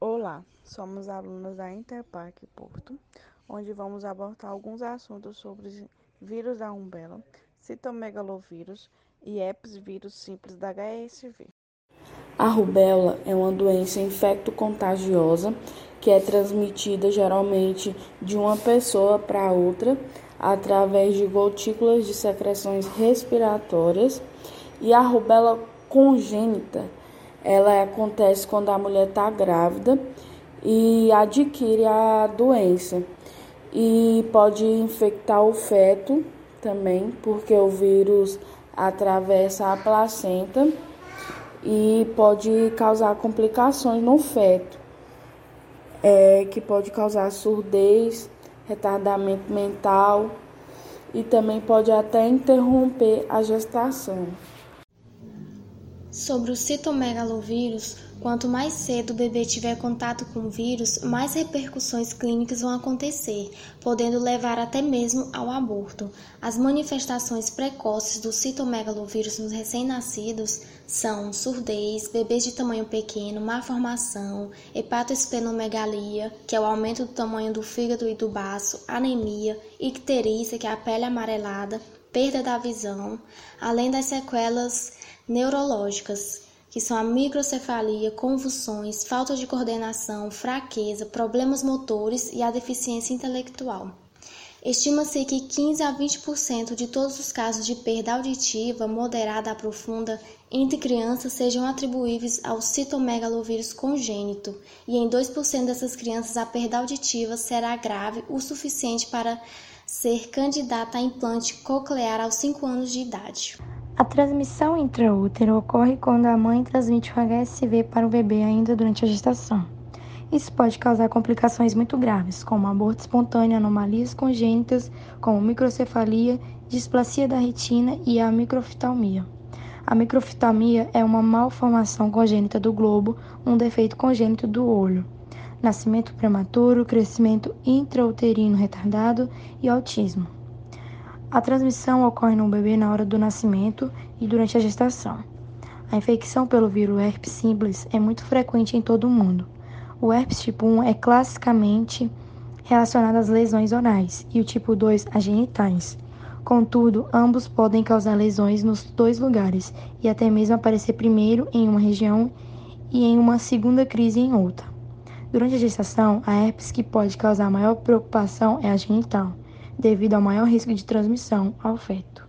Olá, somos alunos da Interpark Porto, onde vamos abordar alguns assuntos sobre vírus da rubéola, citomegalovírus e herpes vírus simples da HSV. A rubéola é uma doença infecto-contagiosa que é transmitida geralmente de uma pessoa para outra através de gotículas de secreções respiratórias e a rubéola congênita ela acontece quando a mulher está grávida e adquire a doença e pode infectar o feto também, porque o vírus atravessa a placenta e pode causar complicações no feto, é, que pode causar surdez, retardamento mental e também pode até interromper a gestação. Sobre o citomegalovírus, quanto mais cedo o bebê tiver contato com o vírus, mais repercussões clínicas vão acontecer, podendo levar até mesmo ao aborto. As manifestações precoces do citomegalovírus nos recém-nascidos são surdez, bebês de tamanho pequeno, má formação, hepatosplenomegalia, que é o aumento do tamanho do fígado e do baço, anemia, icterícia, que é a pele amarelada, perda da visão, além das sequelas neurológicas, que são a microcefalia, convulsões, falta de coordenação, fraqueza, problemas motores e a deficiência intelectual. Estima-se que 15 a 20% de todos os casos de perda auditiva moderada a profunda entre crianças sejam atribuíveis ao citomegalovírus congênito, e em 2% dessas crianças a perda auditiva será grave o suficiente para ser candidata a implante coclear aos 5 anos de idade. A transmissão intraútero ocorre quando a mãe transmite o HSV para o bebê ainda durante a gestação. Isso pode causar complicações muito graves, como aborto espontâneo, anomalias congênitas, como microcefalia, displasia da retina e a microftalmia. A microftalmia é uma malformação congênita do globo, um defeito congênito do olho. Nascimento prematuro, crescimento intrauterino retardado e autismo. A transmissão ocorre no bebê na hora do nascimento e durante a gestação. A infecção pelo vírus herpes simples é muito frequente em todo o mundo. O herpes tipo 1 é classicamente relacionado às lesões orais e o tipo 2 a genitais. Contudo, ambos podem causar lesões nos dois lugares e até mesmo aparecer primeiro em uma região e em uma segunda crise em outra. Durante a gestação, a herpes que pode causar maior preocupação é a genital devido ao maior risco de transmissão ao feto.